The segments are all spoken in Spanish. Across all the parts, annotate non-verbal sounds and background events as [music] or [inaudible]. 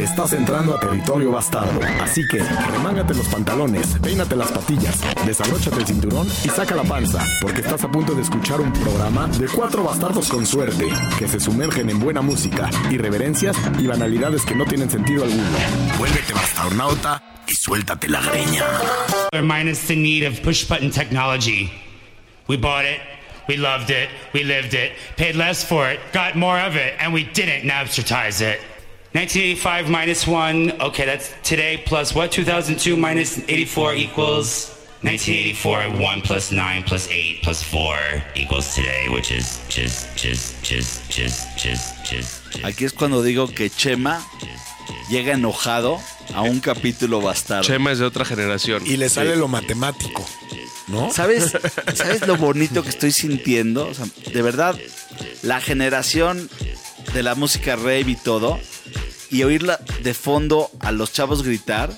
Estás entrando a territorio bastardo. Así que remángate los pantalones, peínate las patillas, desabróchate el cinturón y saca la panza, porque estás a punto de escuchar un programa de cuatro bastardos con suerte, que se sumergen en buena música, irreverencias y banalidades que no tienen sentido alguno. Vuélvete bastarnauta y suéltate la greña. minus the need of push button technology. We bought it, we loved it, we lived it, paid less for it, got more of it, and we didn't Napstertize it. 1985 minus 1, okay, that's today plus what? 2002 minus 84 equals 1984. 1 plus 9 plus 8 plus 4 equals today, which is just, just, just, just, just, just. Aquí es cuando digo que Chema llega enojado a un capítulo bastardo. Chema es de otra generación. Y le sale lo matemático, ¿no? ¿Sabes, [laughs] ¿Sabes lo bonito que estoy sintiendo? O sea, de verdad, la generación de la música rave y todo, y oírla de fondo a los chavos gritar,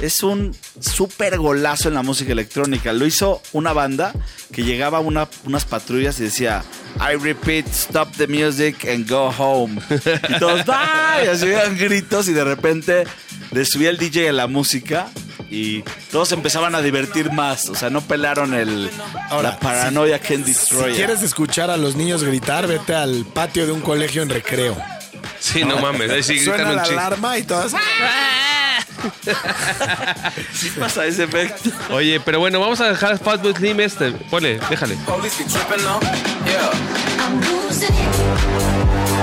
es un súper golazo en la música electrónica. Lo hizo una banda que llegaba a una- unas patrullas y decía, I repeat, stop the music and go home. Y todos, [laughs] ¡ay! Y así gritos y de repente le subía el DJ a la música y todos empezaban a divertir más. O sea, no pelaron el, Ahora, la paranoia can Si destroy. quieres escuchar a los niños gritar, vete al patio de un colegio en recreo. Sí, no mames. Ahí sí gritan Suena un la chingo. alarma y todas. [laughs] Sí pasa ese efecto. Oye, pero bueno, vamos a dejar Fatboy Slim este. Ponle, déjale. I'm losing it.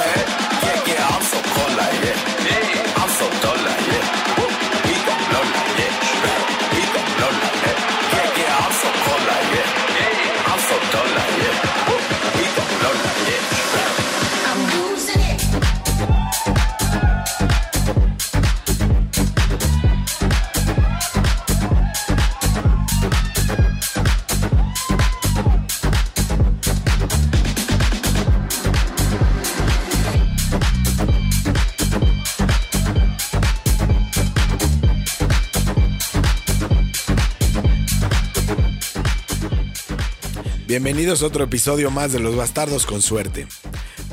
Bienvenidos a otro episodio más de Los Bastardos con Suerte.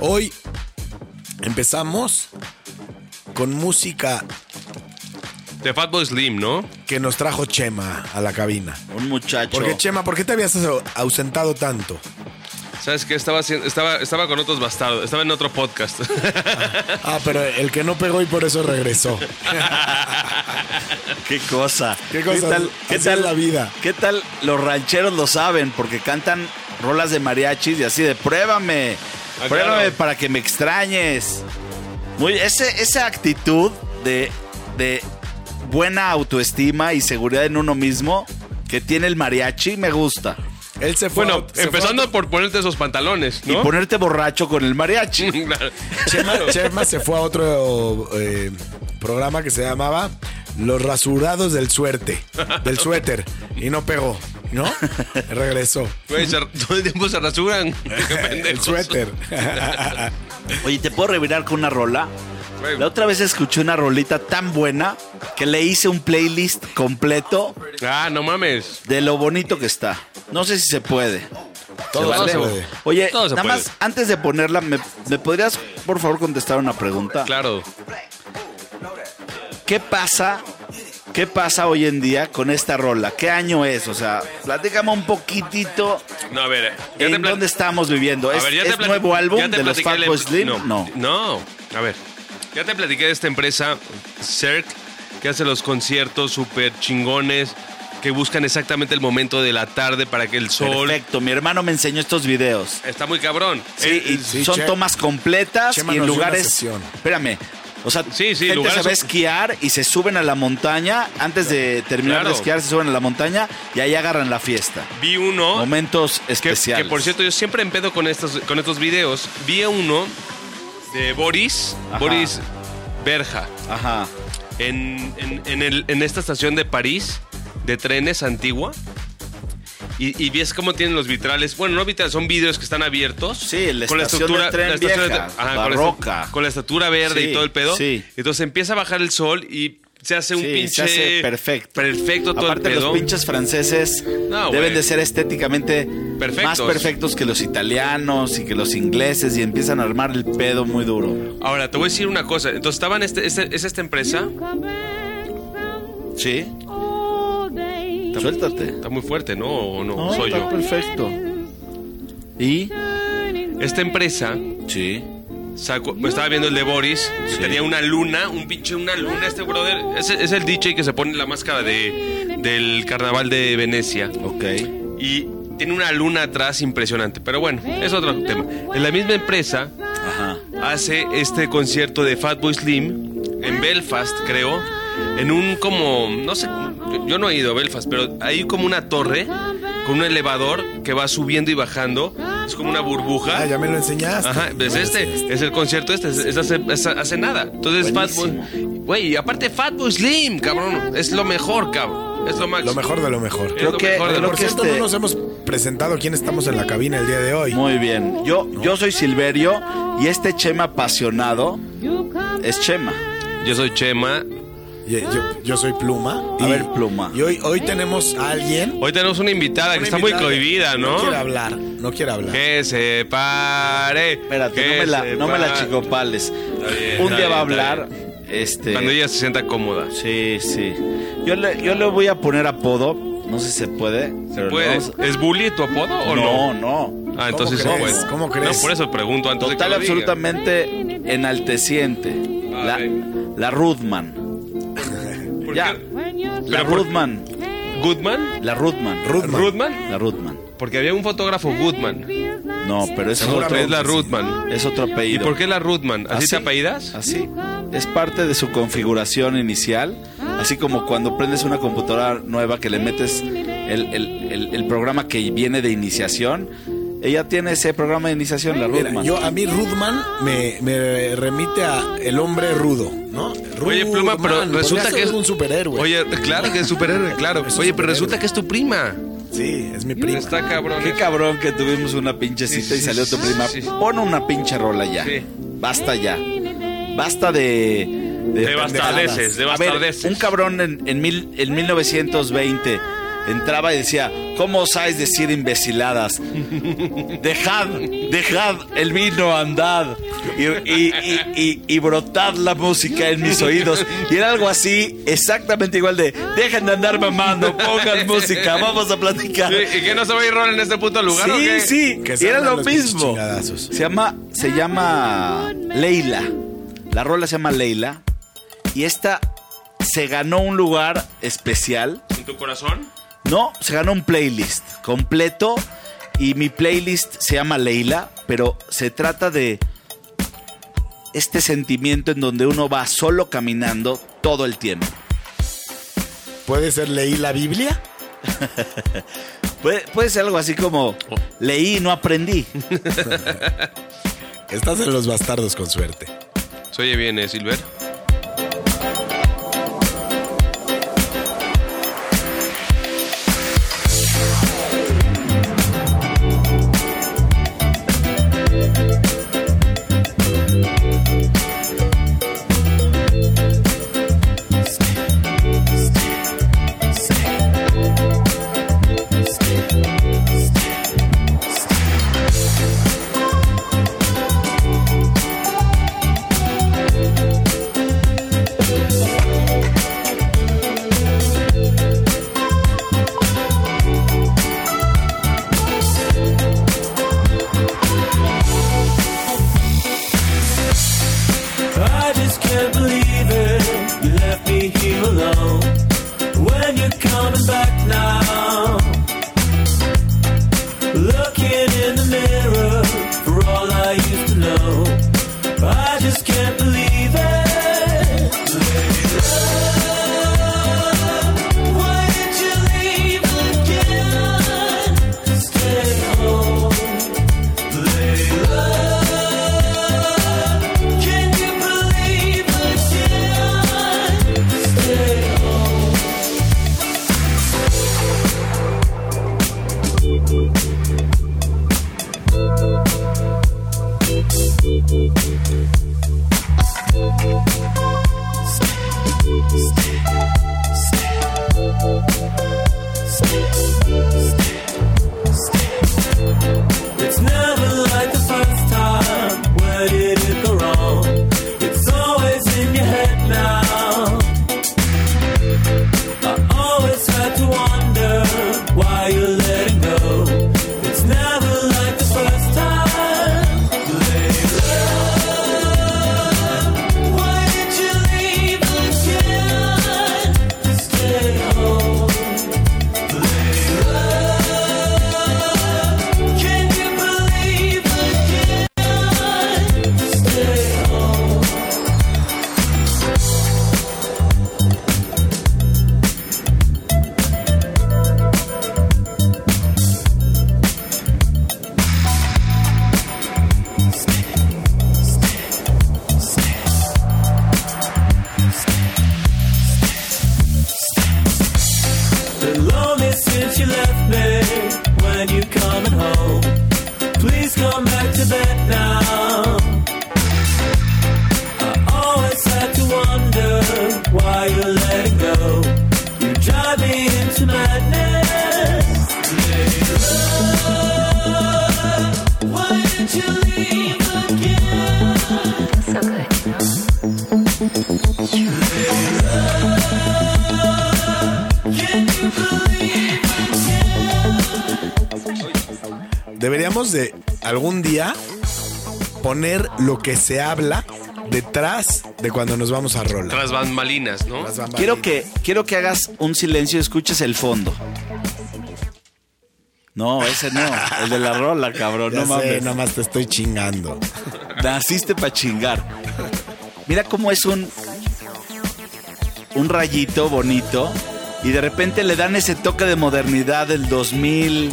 Hoy empezamos con música De Fatboy Slim, ¿no? que nos trajo Chema a la cabina. Un muchacho. Porque Chema, ¿por qué te habías au- ausentado tanto? ¿Sabes qué? Estaba, haciendo- estaba, estaba con otros bastardos. Estaba en otro podcast. Ah, pero el que no pegó y por eso regresó. [laughs] Qué cosa. Qué cosa, tal, así es la vida. ¿Qué tal los rancheros lo saben? Porque cantan rolas de mariachis y así de pruébame. Ah, pruébame claro. para que me extrañes. Muy, ese, esa actitud de, de buena autoestima y seguridad en uno mismo que tiene el mariachi me gusta. Él se fue. bueno, a- se fue empezando a- por ponerte esos pantalones, Y ¿no? ponerte borracho con el mariachi. [laughs] Claro. Chema, [laughs] Chema se fue a otro eh, programa que se llamaba Los Rasurados del Suerte, del suéter, y no pegó, ¿no? Regresó. Güey, se- todo el tiempo se rasuran. [laughs] Qué El pendejos. suéter. [laughs] Oye, ¿te puedo revirar con una rola? Güey, La otra vez escuché una rolita tan buena que le hice un playlist completo Ah, no mames. de lo bonito que está. No sé si se puede. Todo vale? se puede. Oye, Todo se nada puede. más, antes de ponerla, ¿me, me podrías, por favor, contestar una pregunta? Claro. ¿Qué pasa? ¿Qué pasa hoy en día con esta rola? ¿Qué año es? O sea, platícame un poquitito No, a ver. ya en te dónde estamos viviendo. A ¿Es, ver, ya te es plati- nuevo álbum ya te de los platiqué el- Fatboy Slim? No. no. No. A ver. Ya te platiqué de esta empresa, Cirque, que hace los conciertos súper chingones, que buscan exactamente el momento de la tarde para que el sol... Perfecto, mi hermano me enseñó estos videos. Está muy cabrón. Sí, Eh, y sí, son Che- tomas completas y en lugares. Espérame. O sea, Sí, sí, gente se va a esquiar y se suben a la montaña. Antes de terminar Claro. de esquiar, se suben a la montaña y ahí agarran la fiesta. Vi uno... Momentos Que, especiales. que, por cierto, yo siempre empedo con estos, con estos videos. Vi uno de Boris, Ajá. Boris Berja, Ajá. en, en- en el- en esta estación de París, de trenes antigua. Y, y ves cómo tienen los vitrales. Bueno, no vitrales, son vidrios que están abiertos. Sí, la tren vieja, con la barroca. esta- Con la, estatura verde Sí, y todo el pedo. sí. Entonces empieza a bajar el sol y se hace un Sí, pinche. se hace perfecto. Perfecto todo Aparte, el pedo. los pinches franceses No, deben de ser estéticamente Perfectos. más perfectos que los italianos y que los ingleses y empiezan a armar el pedo muy duro. Ahora, te voy a decir una cosa. Entonces, estaban este, este- es esta empresa. ¿Sí? Suéltate. Está muy fuerte, ¿no? ¿O no? No, Soy está yo. perfecto. ¿Y? Esta empresa Sí. sacó, me estaba viendo el de Boris, que tenía una luna, un pinche una luna. Este brother es, es el DJ que se pone la máscara de, del carnaval de Venecia. Ok. Y tiene una luna atrás impresionante. Pero bueno, es otro tema. En la misma empresa Ajá. hace este concierto de Fatboy Slim en Belfast, creo. En un como, no sé, yo, yo no he ido a Belfast, pero hay como una torre con un elevador que va subiendo y bajando. Es como una burbuja. Ah, ya me lo enseñaste. Ajá, es este, es el concierto este, es, es hace, es hace nada. Entonces Buenísimo. Fatboy, güey, aparte Fatboy Slim, cabrón, es lo mejor, cabrón. Es lo máximo. Lo mejor de lo mejor. Creo lo que- mejor de lo Por que cierto, este- no nos hemos presentado quién estamos en la cabina el día de hoy. Muy bien. Yo, yo soy Silverio y este Chema apasionado es Chema. Yo soy Chema. Yo, yo- yo soy Pluma. A ver, Pluma. Y hoy, hoy tenemos a alguien. Hoy tenemos una invitada que una está muy invitada cohibida, que ¿no? No quiere hablar. No quiere hablar. Que se pare. Espérate, que no me la, se no me la chicopales. bien, Un día va a bien, hablar. Este. Cuando ella se sienta cómoda. Sí, sí. Yo le, yo le voy a poner apodo. No sé si se puede. pero ¿Puede? vamos ¿Es bully tu apodo o no? No, no. Ah, entonces sí ¿Cómo crees? ¿Cómo crees? No, por eso pregunto antes Total, de que lo diga. absolutamente enalteciente. La, Ay. la Rudman. ¿Por Ya. La Rudman. ¿Goodman? La Rudman. Rudman. ¿Rudman? La Rudman. Porque había un fotógrafo Goodman. No, pero es otro, Es la. Rudman. es otro ¿Y apellido. por qué la Rudman? ¿Así te apellidas? Así. Es parte de su configuración inicial. Así como cuando prendes una computadora nueva que le metes el, el- el- el programa que viene de iniciación. Ella tiene ese programa de iniciación, la Mira, Rudman. yo a mí Rudman me, me remite a el hombre rudo, ¿no? Oye, Pluma, pero resulta que es un superhéroe. Oye, claro que es superhéroe, claro. Es Oye, pero resulta que es tu prima. sí, es mi prima. Está cabrón. Qué eso. cabrón que tuvimos una pinche Sí, cita y salió tu prima. sí. Pon una pinche rola ya. Sí. Basta ya. Basta de. De bastardeces, pendejadas. de A ver, bastardeces. un cabrón en, en, mil, en 1920 entraba y decía: ¿Cómo osáis decir imbeciladas? Dejad, dejad el vino, andad. Y, y, y, y- y brotad la música en mis oídos. Y era algo así, exactamente igual de: Dejen de andar mamando, pongan música, vamos a platicar. Sí, ¿Y qué no se va a ir rol en este puto lugar o Sí, qué? sí, Que era lo mismo. Se llama, se llama Leila. La rola se llama Leila. Y esta se ganó un lugar especial. ¿En tu corazón? No, se ganó un playlist completo. Y mi playlist se llama Leila, pero se trata de este sentimiento en donde uno va solo caminando todo el tiempo. ¿Puede ser leí la Biblia? [laughs] Puede, puede ser algo así como leí y no aprendí. [laughs] Estás en los bastardos con suerte. Se oye bien, ¿eh, Silver? Deberíamos de algún día poner lo que se habla detrás de cuando nos vamos a rola. Tras bambalinas, ¿no? Bambalinas. Quiero que, quiero que hagas un silencio y escuches el fondo. No, ese no. El de la rola, cabrón. Ya no sé, mames. nada más te estoy chingando. Naciste para chingar. Mira cómo es un un rayito bonito y de repente le dan ese toque de modernidad del 2000,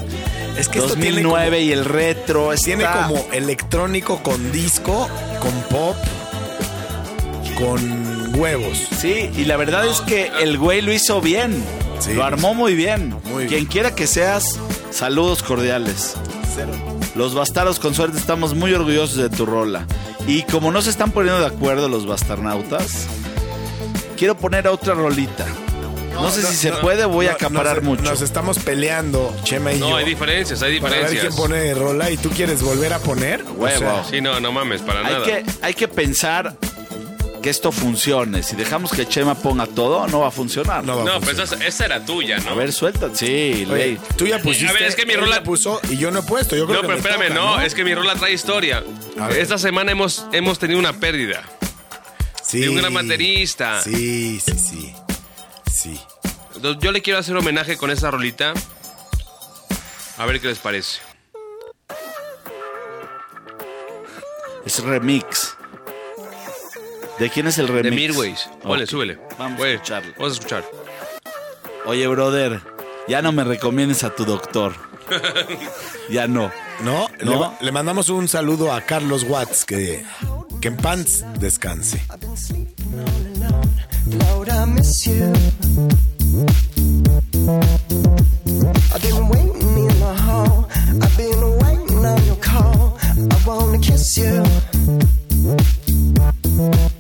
Es que esto tiene 2009 y el retro. Tiene está- como electrónico con disco, con pop, con huevos. Sí, y la verdad es que el güey lo hizo bien. Sí. Lo armó muy bien. Muy bien. Quien quiera que seas, saludos cordiales. Los bastardos con suerte estamos muy orgullosos de tu rola. Y como no se están poniendo de acuerdo los bastarnautas, quiero poner otra rolita. No, sé si se puede, voy a No, acaparar nos- mucho. Nos estamos peleando, Chema y No, yo. hay diferencias, hay Para ver quién diferencias. pone rola y tú quieres volver a poner. Huevo. Sí, no, no mames, para hay, nada. que, hay que pensar que esto funcione. Si dejamos que Chema ponga todo, no va a funcionar. No va a No, funcionar. pues esa, esa era tuya, ¿no? A ver, suelta. Sí, Oye, ley. tú ya pusiste. A ver, es que mi rola- puso y yo no he puesto. Yo creo No, que pero me espérame, toca, no, es que mi rola trae historia. A ver. Esta semana hemos, hemos tenido una pérdida. Sí. de un gran baterista. Sí, sí, sí. Sí. Entonces, yo le quiero hacer homenaje con esa rolita. A ver qué les parece. Es remix. ¿De quién es el remix? De Midways. Ok. súbele. Vamos a escucharlo. Vamos a escuchar. Oye, brother, ya no me recomiendes a tu doctor. [laughs] ya no. No, No. Le, ma- le mandamos un saludo a Carlos Watts, que, que en pants descanse. You.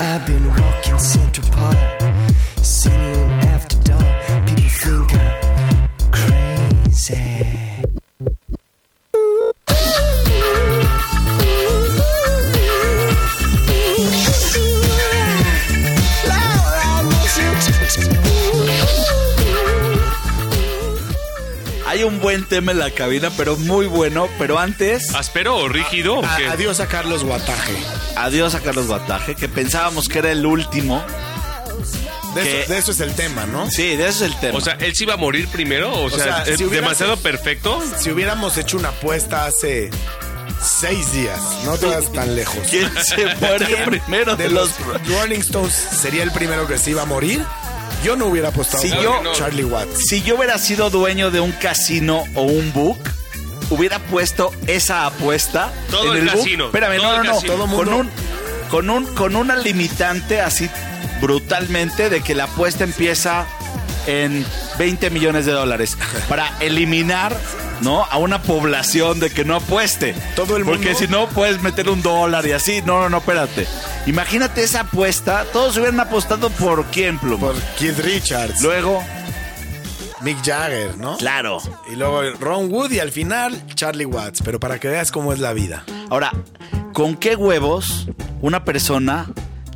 I've been walking Central Park, tema en la cabina, pero muy bueno. Pero antes, ¿Aspero o rígido? o qué? adiós a Carlos Guataje. adiós a Carlos Bataje, que pensábamos que era el último. De, Que- eso, de eso es el tema, ¿no? Sí, de eso es el tema. O sea, ¿él sí iba a morir primero? O sea, sea, ¿es si demasiado perfecto? Si hubiéramos hecho una apuesta hace seis días, no te vas tan lejos. ¿quién se muere primero de de los los... Rolling Stones sería el primero que se iba a morir? Yo no hubiera apostado Si por yo- Charlie Watts. Si yo hubiera sido dueño de un casino o un book, hubiera puesto esa apuesta Todo en el el, book. casino, Espérame, todo no, no, no. con un con un con una limitante así brutalmente de que la apuesta empieza en 20 millones de dólares para eliminar ¿no? A una población de que no apueste. Todo el Porque mundo- si no, puedes meter un dólar y así. No, no, no, espérate. Imagínate esa apuesta. Todos hubieran apostado por quién, Pluma. Por Keith Richards, Luego, Mick Jagger, ¿no? claro. Y luego Ron Wood y al final Charlie Watts. Pero para que veas cómo es la vida. Ahora, ¿con qué huevos una persona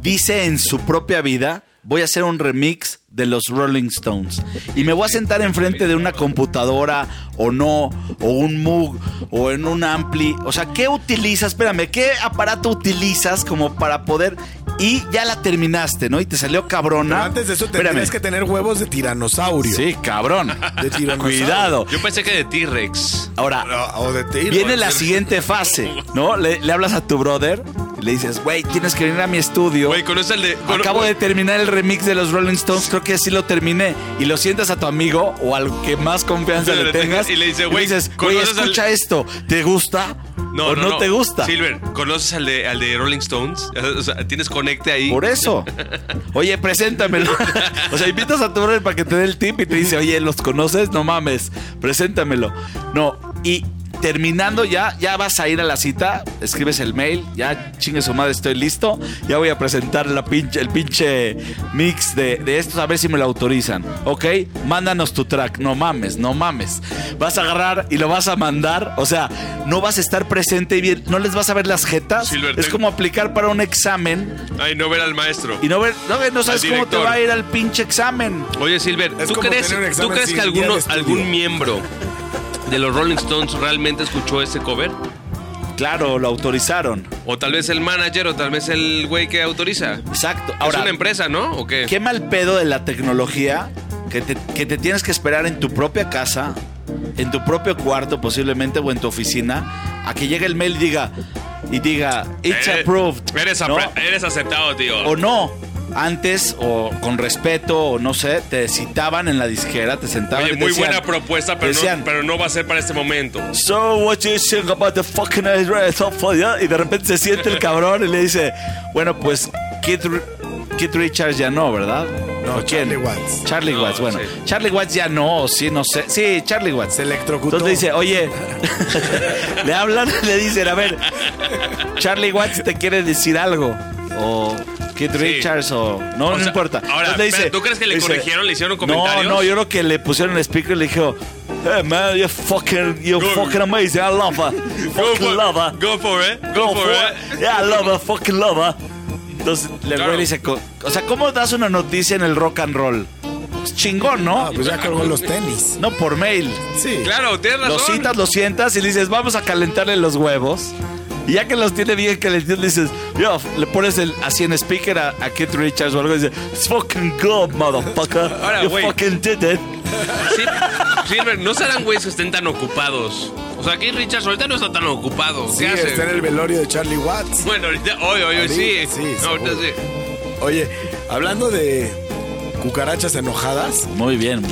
dice en su propia vida, voy a hacer un remix de los Rolling Stones? Y me voy a sentar enfrente de una computadora o no, o un Moog, o en un ampli. O sea, ¿qué utilizas? Espérame, ¿qué aparato utilizas como para poder... Y ya la terminaste, ¿no? Y te salió cabrona. Pero antes de eso tendrías que tener huevos de tiranosaurio. Sí, cabrón. De tiranosaurio. Cuidado. Yo pensé que de T-Rex. Ahora, O o de. Viene la siguiente fase, ¿no? Le, le hablas a tu brother y le dices, güey, tienes que venir a mi estudio. Güey, conoce el de. con- Acabo de terminar el remix de los Rolling Stones, creo que así lo terminé. Y lo sientas a tu amigo o al que más confianza Le le tengas. y le dice, güey, dices, güey, ¿conoces al- escucha esto, ¿te gusta No, o no, no, no, te gusta? Silver, ¿conoces al de, al de Rolling Stones? [laughs] O sea, ¿tienes conecte ahí? Por eso. [laughs] Oye, preséntamelo. o sea, invitas a tu brother para que te dé el tip y te dice, oye, ¿los conoces? No mames, preséntamelo. No, y terminando ya, ya vas a ir a la cita, escribes el mail, ya chingue su madre, estoy listo. Ya voy a presentar la pinche, el pinche mix de, de estos, a ver si me lo autorizan. ¿Ok? Mándanos tu track. No mames, no mames. Vas a agarrar y lo vas a mandar. O sea, no vas a estar presente y bien, no les vas a ver las jetas. Silver, es como aplicar para un examen Ay, no ver al maestro. y no, ver, no, ver- no sabes cómo te va a ir al pinche examen. Oye, Silver, Es ¿tú crees, ¿tú crees que alguno, algún miembro de los Rolling Stones realmente escuchó ese cover? Claro, lo autorizaron. O tal vez el manager, o tal vez el güey que autoriza. Exacto. es Ahora, una empresa, ¿no? ¿O qué? qué mal pedo de la tecnología que te, que te tienes que esperar en tu propia casa, en tu propio cuarto posiblemente o en tu oficina, a que llegue el mail y diga, y diga, it's Eh, approved. Eres, ¿no? eres aceptado, tío. O no. Antes, o con respeto, o no sé, te citaban en la disquera, te sentaban Oye, y te muy decían- buena propuesta, pero, decían, no, pero no va a ser para este momento. So what you think about the fucking yeah? Y de repente se siente el cabrón y le dice, bueno, pues Keith, Ri- Keith Richards ya no, ¿verdad? No, ¿O quién? Charlie Watts. Charlie No, Watts, bueno. sí. Charlie Watts ya no, sí, no sé. Sí, Charlie Watts. Se electrocutó. Entonces le dice, oye, [laughs] le hablan, [laughs] le dicen, a ver, Charlie Watts te quiere decir algo. O Keith Richards, o. No, O no sea, importa. ahora, Entonces espera, ¿tú crees que le dice, corrigieron, le hicieron No, comentarios? no, yo creo que le pusieron el speaker y le dijo, hey man, you're fucking, you're Go. fucking amazing, I love her. [laughs] Go Fucking for, love her. go for it. Go, Go for, for it. it. Yeah, I love her, fucking love her. Entonces, le Claro. güey le dice, co- o sea, ¿cómo das una noticia en el rock and roll? Es chingón, ¿no? Ah, pues ya colgó los tenis. No por mail. Sí. Claro, tienes razón. Lo citas, lo sientas y le dices, vamos a calentarle los huevos. Y ya que los tiene bien calentitos, le dices, yo, le pones el, así en speaker a, a Keith Richards o algo y dice, it's fucking good, motherfucker. [laughs] Ahora, you güey. fucking did it. Sí, Silver, no serán güeyes que estén tan ocupados. O sea, aquí Richards ahorita no está tan ocupado. Sí, ¿Qué hace? está en el velorio de Charlie Watts. Bueno, ahorita, hoy, hoy, hoy sí. Sí, No, ahorita sí. Oye, hablando de cucarachas enojadas, Muy bien.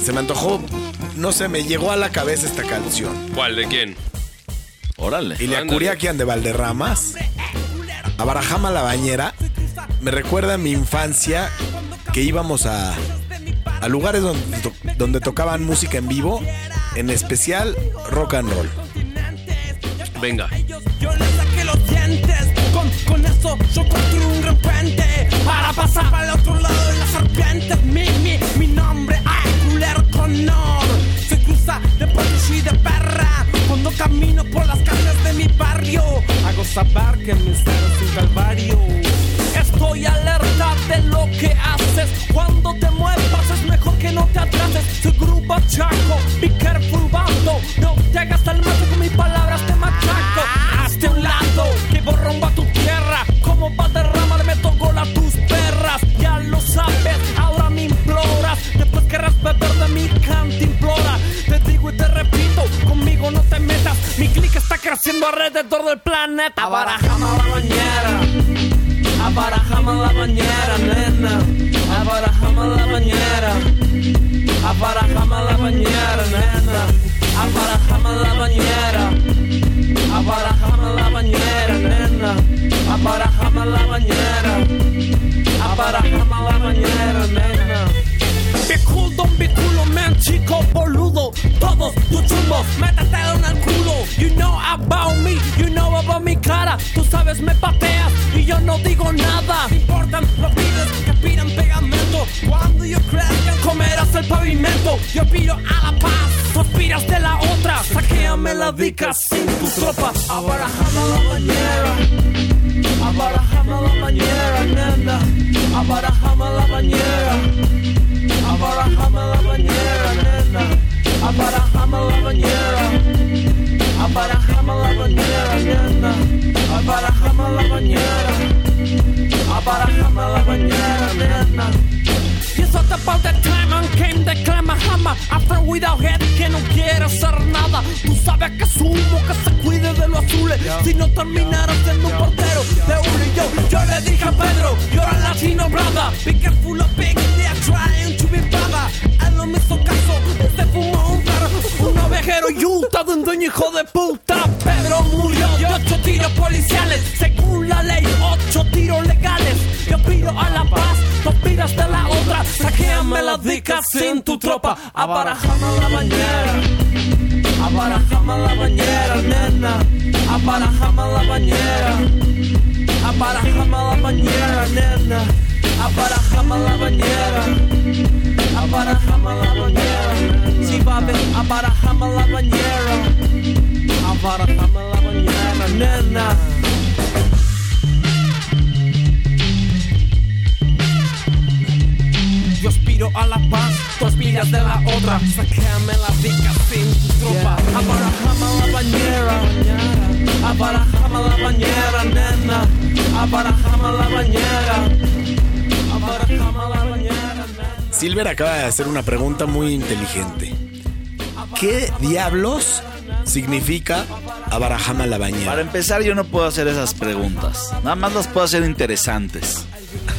se me antojó, no sé, me llegó a la cabeza esta canción. ¿Cuál? ¿De quién? Órale. Y la Curiaquian de Valderramas, a Barajama la Bañera, me recuerda a mi infancia que íbamos a, lugares donde, tocaban música en vivo, en especial rock and roll. Venga. Yo le saqué los dientes, con, eso yo construí un repente para pasar para el otro lado de las serpientes. Mi, mi, mi nombre, ay, culero con honor. Se cruza de policía y de perra cuando camino por las calles de mi barrio. Hago saber que mi ser es un calvario. Estoy alerta de lo que haces. Cuando te muevas es mejor del planeta. Barajame la bañera. Abarajame la bañera, nena. Abarajame la bañera. Abarajame la bañera, nena. Abarajame la bañera. Abarajame la bañera, nena. Abarajame la bañera. Abarajame la bañera, nena. Be cool, don't be culo, man, chico boludo. Todos tus chumbos, métete en el culo. You know about me, you know about mi cara. Tú sabes, me pateas y yo no digo nada. Me importan los pibes que piden pegamento. Cuando yo crezca, comerás el pavimento. Yo pido a la paz, tú aspiras de la otra. Saquéame la dica sin tu tropa. Abarajame la bañera. Abarajame la bañera, nena. Abarajame la bañera. Abarajame la bañera, nena. Abarajame la bañera. Nena. Yes, what about that time and came the clamahama After without head que no quiere hacer nada. Tú sabes que sumo que se cuide de los azules. Si no terminara siendo un portero de uno y yo Yo le dije a Pedro, you're a latino brother Be careful of big, they are trying to be brother Él no me hizo caso, se fumó un perro Un ovejero y un dueño hijo de puta. Pedro murió de ocho tiros policiales. Según la ley, ocho tiros legales A la paz, tú pidas de la otra. Saquéame la dica sin tu tropa. Abarajame la bañera. Abarajame la bañera, nena. Abarajame la bañera. Abarajame la bañera, nena. Abarajame la bañera. Abarajame la bañera. Sí, baby, abarajame la bañera. Abarajame la bañera, nena Yo aspiro a la paz, tú aspiras de la otra. Sácame la dica sin tu tropa. Abarajame la bañera. Abarajame la bañera, nena. Abarajame la bañera. Abarajame la bañera, nena. Silver acaba de hacer una pregunta muy inteligente. ¿Qué diablos significa Abarajama la Para bañera? empezar, yo no puedo hacer esas preguntas. Nada más las puedo hacer interesantes.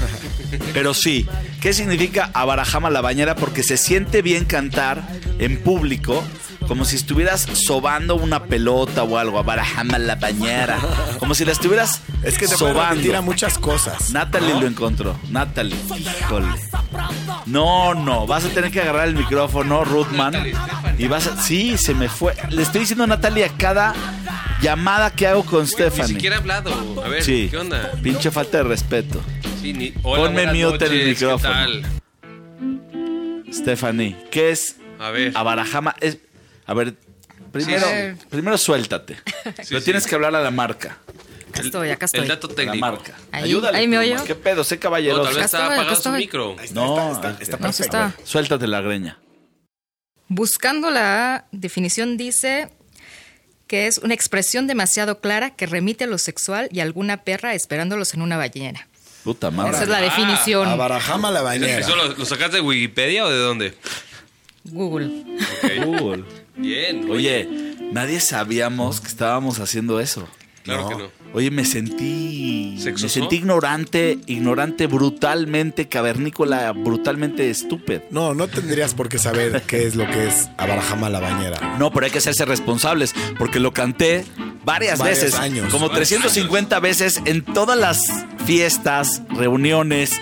[laughs] Pero sí, ¿qué significa abarajama la bañera? Porque se siente bien cantar en público como si estuvieras sobando una pelota o algo. Abarajama la bañera. Como si la estuvieras Es que te puede sobando. a muchas cosas. Natalie lo encontró. Natalie. Híjole. No, no. Vas a tener que agarrar el micrófono, Ruthman. Y vas a. Sí, se me fue. Le estoy diciendo a Natalie a cada llamada que hago con Ni Stephanie. siquiera he hablado. A ver, Sí. ¿qué onda? Pinche falta de respeto. Hola, Ponme mute el noches, ¿qué micrófono. tal? Stephanie, ¿qué es A ver. Abarajama? Es, a ver, primero, Sí. primero suéltate. [laughs] Pero sí. tienes que hablar a la marca. Acá estoy, acá estoy. El dato La técnico. marca. Ahí- Ayúdale. ahí me Pluma. oyo. ¿Qué pedo? Sé No, caballeroso. tal vez acá apagado su micro. No, Está, está, está No, perfecto. está. suéltate la greña. Buscando la definición dice que es una expresión demasiado clara que remite a lo sexual y a alguna perra esperándolos en una ballena. Puta madre. Esa es la definición. Abarajama la bañera. ¿Eso lo, lo sacaste de Wikipedia o de dónde? Google. Google. Bien. Oye, nadie sabíamos que estábamos haciendo eso. Claro que no. Oye, me sentí. ¿Sexoso? Me sentí ignorante, ignorante brutalmente, cavernícola, brutalmente estúpido. No, no tendrías por qué saber qué es lo que es Abarajama la bañera. No, pero hay que hacerse responsables, porque lo canté varias Varios veces, años. como 350 veces en todas las fiestas, reuniones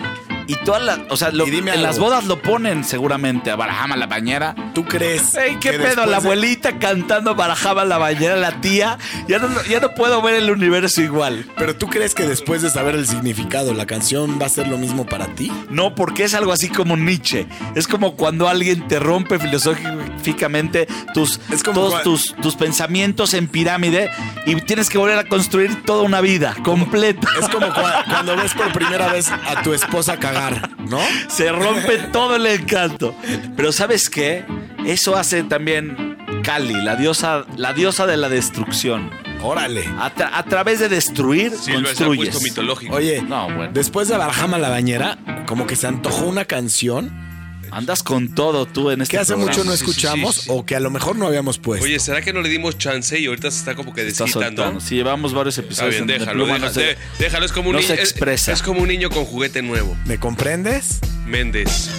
y todas las, o sea, lo- en algo. las bodas lo ponen seguramente a Barajama la bañera. ¿Tú crees? Ey, qué pedo, la de- abuelita cantando Barajama la bañera, la tía, ya no, ya no puedo ver el universo igual. Pero tú crees que después de saber el significado, la canción va a ser lo mismo para ti? No, porque es algo así como Nietzsche. Es como cuando alguien te rompe filosófic- jerárquicamente tus, Es como todos tus, tus pensamientos en pirámide y tienes que volver a construir toda una vida completa. Es como cua- cuando ves por primera vez a tu esposa [laughs] cagar, [laughs] ¿no? Se rompe todo el encanto. Pero ¿sabes qué? Eso hace también Kali, la diosa, la diosa de la destrucción. Órale. A, tra- a través de destruir, ha construyes. mitológico. Oye, No, bueno. después de Barjama la bañera, como que se antojó una canción Andas con todo tú en este que hace programa. mucho no Sí, sí, sí, escuchamos sí. o que a lo mejor no habíamos puesto. Oye, ¿será que no le dimos chance y ahorita se está como que Está desquitando? soltando. Si llevamos varios Está episodios bien, en- de déjalo, Pluma, se- déjalo, es como un no niño. se es- expresa. Es, como un niño con juguete nuevo. ¿Me comprendes? Méndez.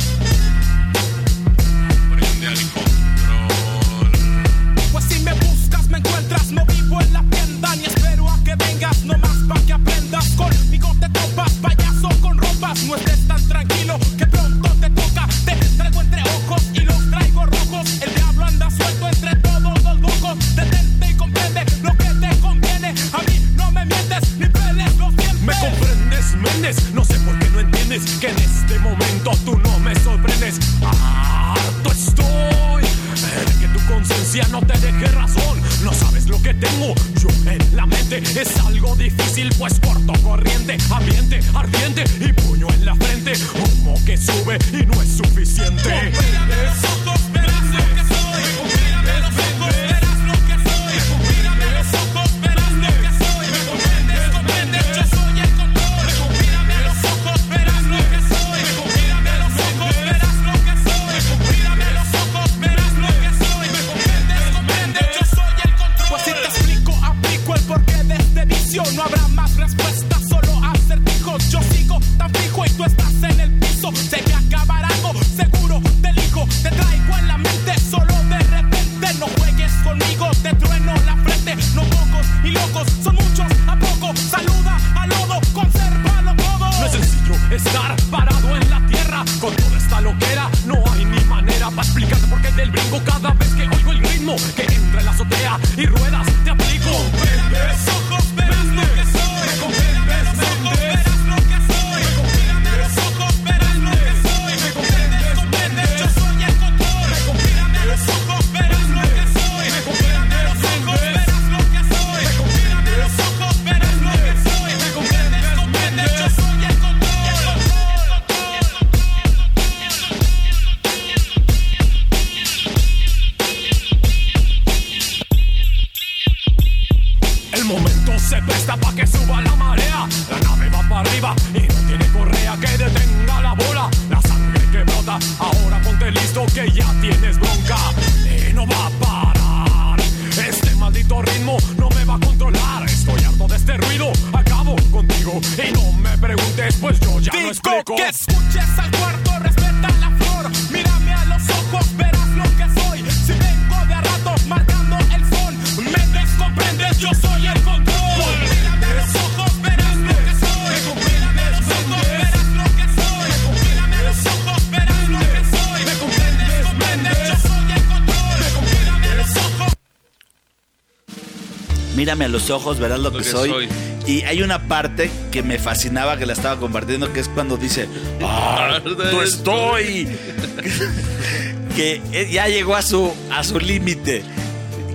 Mírame a los ojos, verás lo, Lo que, que soy. soy. Y hay una parte que me fascinaba que la estaba compartiendo, que es cuando dice, [laughs] ¡Harto estoy! [laughs] que eh, ya llegó a su, a su límite.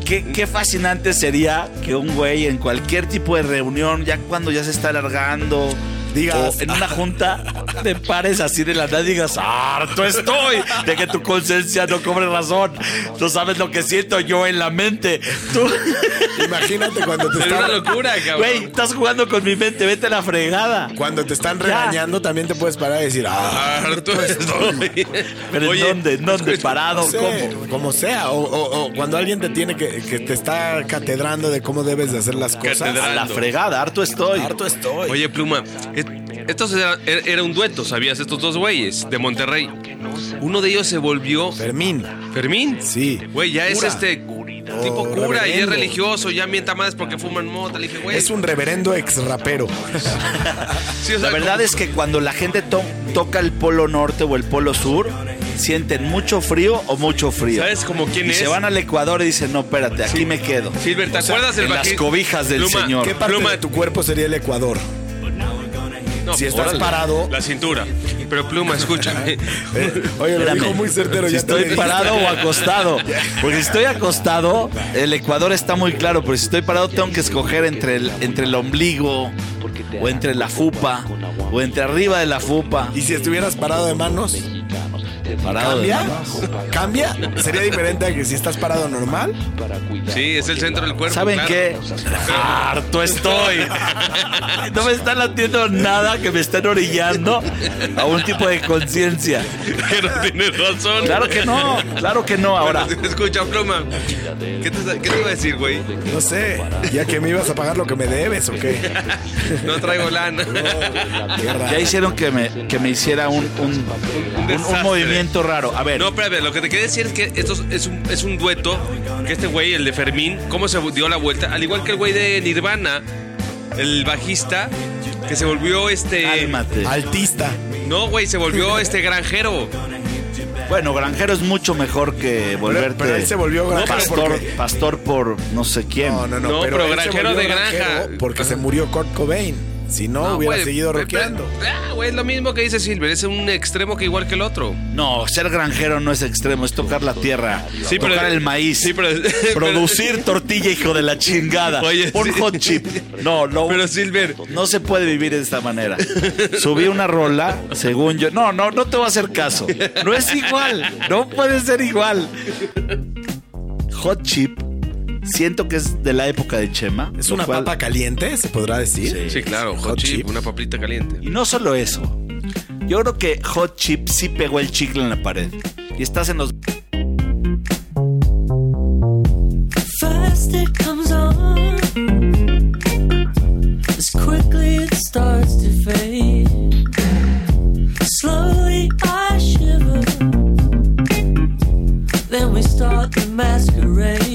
Qué, qué fascinante sería que un güey en cualquier tipo de reunión, ya cuando ya se está alargando, Digas, o en una junta, te pares así de la nada y digas, harto estoy de que tu conciencia no cobre razón. Tú sabes lo que siento yo en la mente. Tú, [laughs] Imagínate cuando te Es una están, locura, cabrón. güey, estás jugando con mi mente, vete a la fregada. cuando te están regañando, también te puedes parar y decir, ah, Harto estoy. [laughs] Pero ¿en dónde? ¿En dónde? ¿Parado? no sé, ¿Cómo? como sea. O, o- o cuando alguien te tiene que, que te está catedrando de cómo debes de hacer las cosas. A la fregada, harto estoy. Harto estoy. Oye, Pluma, estos era, er- era un dueto, ¿sabías? Estos dos güeyes de Monterrey. Uno de ellos se volvió Fermín. Fermín. Sí. Güey, ya es Cura. este tipo Oh, cura y es religioso, ya mienta más porque fuman mota. Le dije, güey. Es un reverendo ex rapero. [laughs] sí, o sea, La verdad como- es que cuando la gente to- toca el polo norte o el polo sur, sienten mucho frío o mucho frío. ¿Sabes como quién y es? se van al Ecuador y dicen, no, espérate, aquí me quedo. Silver, ¿te acuerdas del en las cobijas del Pluma, Señor. ¿Qué parte Pluma, de tu cuerpo sería el Ecuador? No, si estás órale. parado- La cintura. Pero Pluma, escúchame. [laughs] Eh, Oye, lo Espérame. dijo muy certero. Si ya estoy parado o acostado. Porque si estoy acostado, el Ecuador está muy claro. Pero si estoy parado, tengo que escoger entre el, entre el ombligo, o entre la fupa, o entre arriba de la fupa. Y si estuvieras parado de manos, Parado de ¿cambia? ¿Cambia? ¿Sería diferente a que si estás parado normal? Sí, es el centro del cuerpo. ¿Saben claro. qué? Harto estoy. No me están haciendo nada que me estén orillando a un tipo de conciencia. Que no tienes razón. Claro que no, claro que no. Ahora, Bueno, escucha, Pluma. ¿Qué te, qué te iba a decir, güey? No sé. ¿Ya que me ibas a pagar lo que me debes o qué? No traigo lana. Raro. ya hicieron que me, que me hiciera un, un, un- un desastre. Movimiento raro. A ver, No, espérame, lo que te quería decir es que esto es un, es un dueto, que este güey, el de Fermín, cómo se dio la vuelta, al igual que el güey de Nirvana, el bajista, que se volvió este... cálmate. Altista. No, güey, se volvió [laughs] este granjero. Bueno, granjero es mucho mejor que volverte pero él se volvió granjero pastor, porque- pastor por no sé quién. No, no, no. No, pero granjero de granja. Porque se murió Kurt Cobain. Si no, hubiera seguido pero- Ah, güey, es lo mismo que dice Silver, es un extremo que igual que el otro. No, ser granjero no es extremo, es tocar la tierra, Sí, pero- tocar el maíz, sí, [laughs] pero- producir tortilla, hijo de la chingada, Oye, un sí. hot chip. No, no, Pero Silver, no se puede vivir de esta manera. Subí una rola, según yo. No, no, no te voy a hacer caso. No es igual, no puede ser igual. Hot chip, siento que es de la época de Chema. Es una cual- papa caliente, se podrá decir. sí, claro, hot, chip, una papita caliente. Y no solo eso. Yo creo que Hot Chip sí pegó el chicle en la pared. Y estás en los First it comes on, as quickly it starts to fade. Slowly I shiver, then we start the masquerade.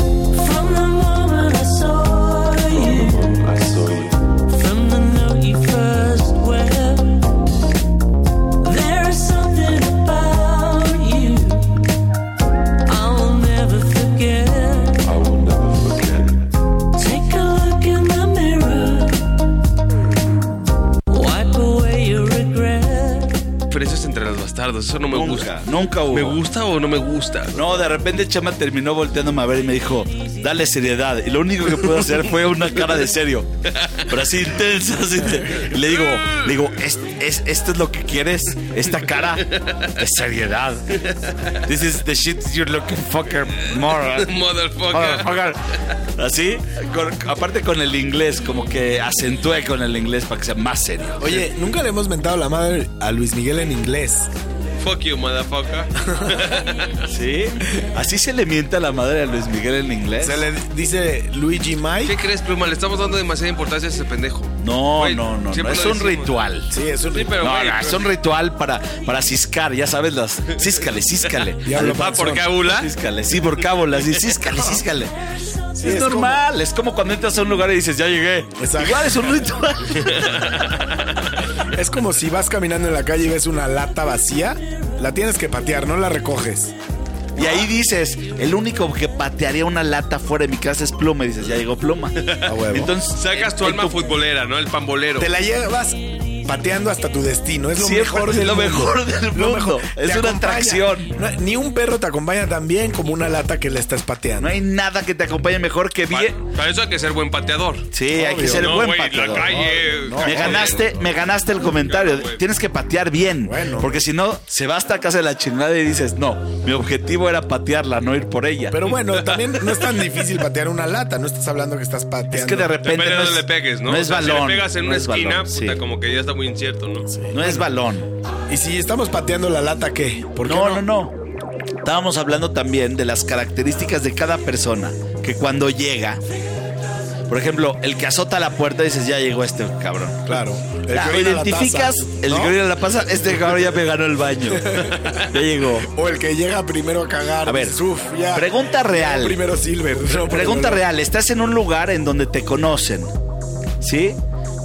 From you. From the eso no me Nunca, gusta. nunca hubo. ¿Me gusta o no me gusta? No, de repente Chema terminó volteándome a ver y me dijo, dale seriedad. Y lo único que puedo hacer fue una cara de serio. Pero así intensa. así y le digo, le digo, ¿es, es, ¿esto es lo que quieres? ¿Esta cara de seriedad? This is the shit you're looking fucker more. Motherfucker. Motherfucker. Así, con- aparte con el inglés, como que acentué con el inglés para que sea más serio. Oye, nunca le hemos mentado la madre a Luis Miguel en inglés. Fuck you, motherfucker. [laughs] ¿Sí? ¿Así se le mienta a la madre a Luis Miguel en inglés? Se le dice Luigi ¿Qué Mike. crees, Pluma? Le estamos dando demasiada importancia a ese pendejo. No, Güey, no, no, no, siempre es lo un decimos. ritual. Sí, es un Sí, pero no, güey, no, pero- es un ritual para, para ciscar, ya sabes, las. Císcale, císcale. Diablo [laughs] Ah, por panzón. cábula. Císcale, sí, por cábula, sí, císcale, císcale. es, es normal. Es como cuando entras a un lugar y dices, ya llegué. Exacto. Igual es un ritual. [laughs] Es como si vas caminando en la calle y ves una lata vacía, la tienes que patear, no la recoges. Y ahí dices, el único que patearía una lata fuera de mi casa es Pluma. Y dices, ya llegó Pluma. A huevo. Entonces, Sacas tu alma futbolera, ¿no? El pambolero. Te la llevas pateando hasta tu destino. Es lo Siempre mejor del lo mundo. mejor del Lo mundo. mejor. Es Te una acompaña. atracción. No, ni un perro te acompaña tan bien como una lata que le estás pateando. No hay nada que te acompañe mejor que bien. Para eso hay que ser buen pateador. Sí, hay que ser No, buen güey, pateador. la calle. Me ganaste, me ganaste el comentario. Tienes que patear bien. Bueno. Porque si no, se va hasta casa de la chingada y dices, no, mi objetivo era patearla, no ir por ella. Pero bueno, [laughs] también no es tan difícil patear una lata. No estás hablando que estás pateando. es que de repente Depende no es, le pegues, ¿no? no O es sea, balón. Si le pegas en no una es esquina, balón, sí. puta, como que ya está muy incierto, ¿no? No es balón. Y si estamos pateando la lata, ¿qué? ¿Por qué No, no, no. Estábamos hablando también de las características de cada persona. Que cuando llega, por ejemplo, el que azota la puerta dices, ya llegó este cabrón. Claro. El Ya, que orina la identificas el ¿no? que orina la pasa, este cabrón ya me ganó el baño. [laughs] ya llegó. O el que llega primero a cagar. A ver, "Uf, ya". pregunta real. Primero Silver. No, Pregunta primero- real, estás en un lugar en donde te conocen, ¿sí?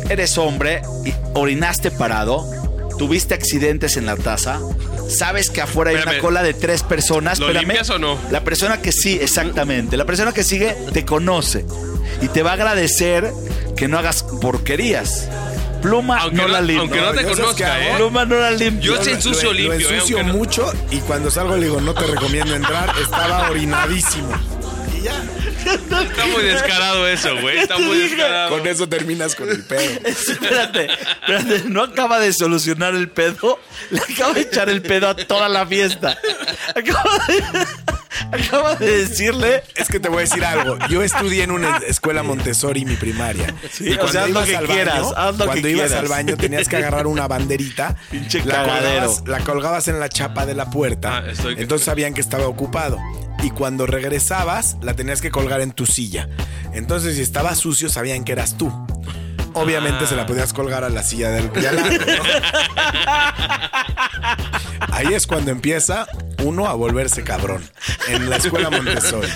Eres hombre, y orinaste parado, tuviste accidentes en la taza, sabes que afuera hay Espérame. una cola de tres personas. ¿Lo espérame. limpias o no? La persona que sí, exactamente. La persona que sigue te conoce y te va a agradecer que no hagas porquerías. Pluma Aunque no, no- la limpia. aunque no te yo conozca. ¿eh? Pluma no la limpia. Yo ensucio lo, limpio, Lo ¿eh? ensucio Aunque no- mucho y cuando salgo le digo, no te recomiendo entrar. Estaba orinadísimo. Y ya. Está muy descarado eso, güey. Está muy descarado. Con eso terminas con el pedo. [laughs] Espérate, espérate, no acaba de solucionar el pedo, le acaba de echar el pedo a toda la fiesta. Acaba de, acaba de decirle. Es que te voy a decir algo. Yo estudié en una escuela Montessori, mi primaria. Sí, o sea, haz lo que quieras, haz lo cuando que ibas quieras. al baño tenías que agarrar una banderita. Pinche la colgabas, la colgabas en la chapa de la puerta. Ah, estoy- Entonces sabían que estaba ocupado. Y cuando regresabas, la tenías que colgar en tu silla. Entonces, si estaba sucio, sabían que eras tú. Obviamente Ah. se la podías colgar a la silla del de al lado, ¿no? [laughs] Ahí es cuando empieza uno a volverse cabrón. En la escuela Montessori.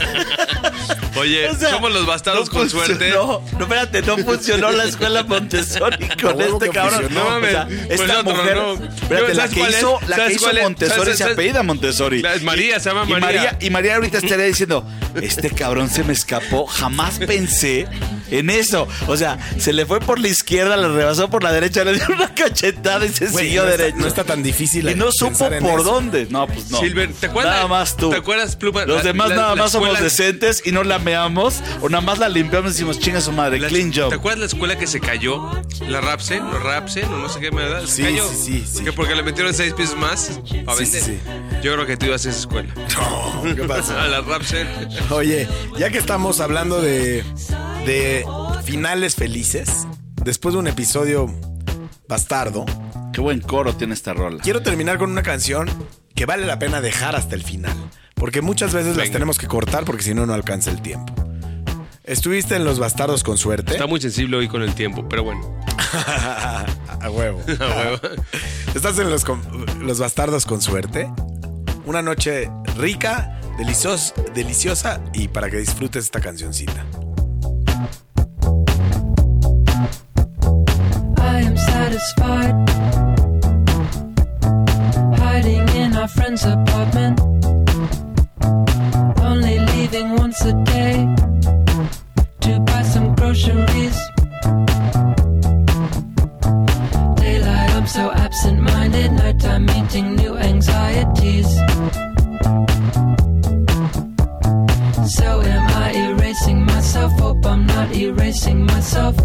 Oye, O sea, somos los bastardos no con funcionó. suerte. No, espérate, no funcionó la escuela Montessori [laughs] con este cabrón. funcionó. No mames, No mames, esta pues otro, mujer, no. espérate, la ¿sabes que hizo, la que ¿Sabes hizo? Montessori ¿Sabes- se apellida Montessori. La- es María, se llama Y María. María, y María ahorita estaría diciendo, este cabrón se me escapó, jamás pensé en eso. O sea, se le fue por la izquierda, le rebasó por la derecha, le dio una cachetada y se Güey, siguió no, derecho. está, no está tan difícil. y no supo por eso. dónde. No, pues no. ¿Te acuerdas? Nada más tú. ¿Te acuerdas, Pluma? Los La- demás la- nada la más somos decentes y no la meamos o nada más la limpiamos y decimos, chinga su madre, La- clean job. ¿Te acuerdas la escuela que se cayó? La Rapsen, o Rapsen, o no sé qué me da. Se Sí, cayó. sí, sí, sí. Que porque le metieron seis pisos más para Sí, vender. sí, sí. Yo creo que tú ibas a esa escuela. [laughs] No, ¿qué pasa? [laughs] A la Rapsen. Oye, ya que estamos hablando de, de finales felices, después de un episodio bastardo, Qué buen coro tiene esta rola. quiero terminar con una canción que vale la pena dejar hasta el final. Porque muchas veces las tenemos que cortar porque si no, no alcanza el tiempo. Estuviste en Los Bastardos con suerte. Está muy sensible hoy con el tiempo, pero bueno. [laughs] A huevo. [laughs] A huevo. [laughs] Estás en los, los Bastardos con suerte. Una noche rica, delicios- deliciosa y para que disfrutes esta cancioncita. I am satisfied. Hiding in our friend's apartment. Only leaving once a day to buy some groceries. Daylight, I'm so absent minded. Nighttime meeting new anxieties. So am I erasing myself? Hope I'm not erasing myself.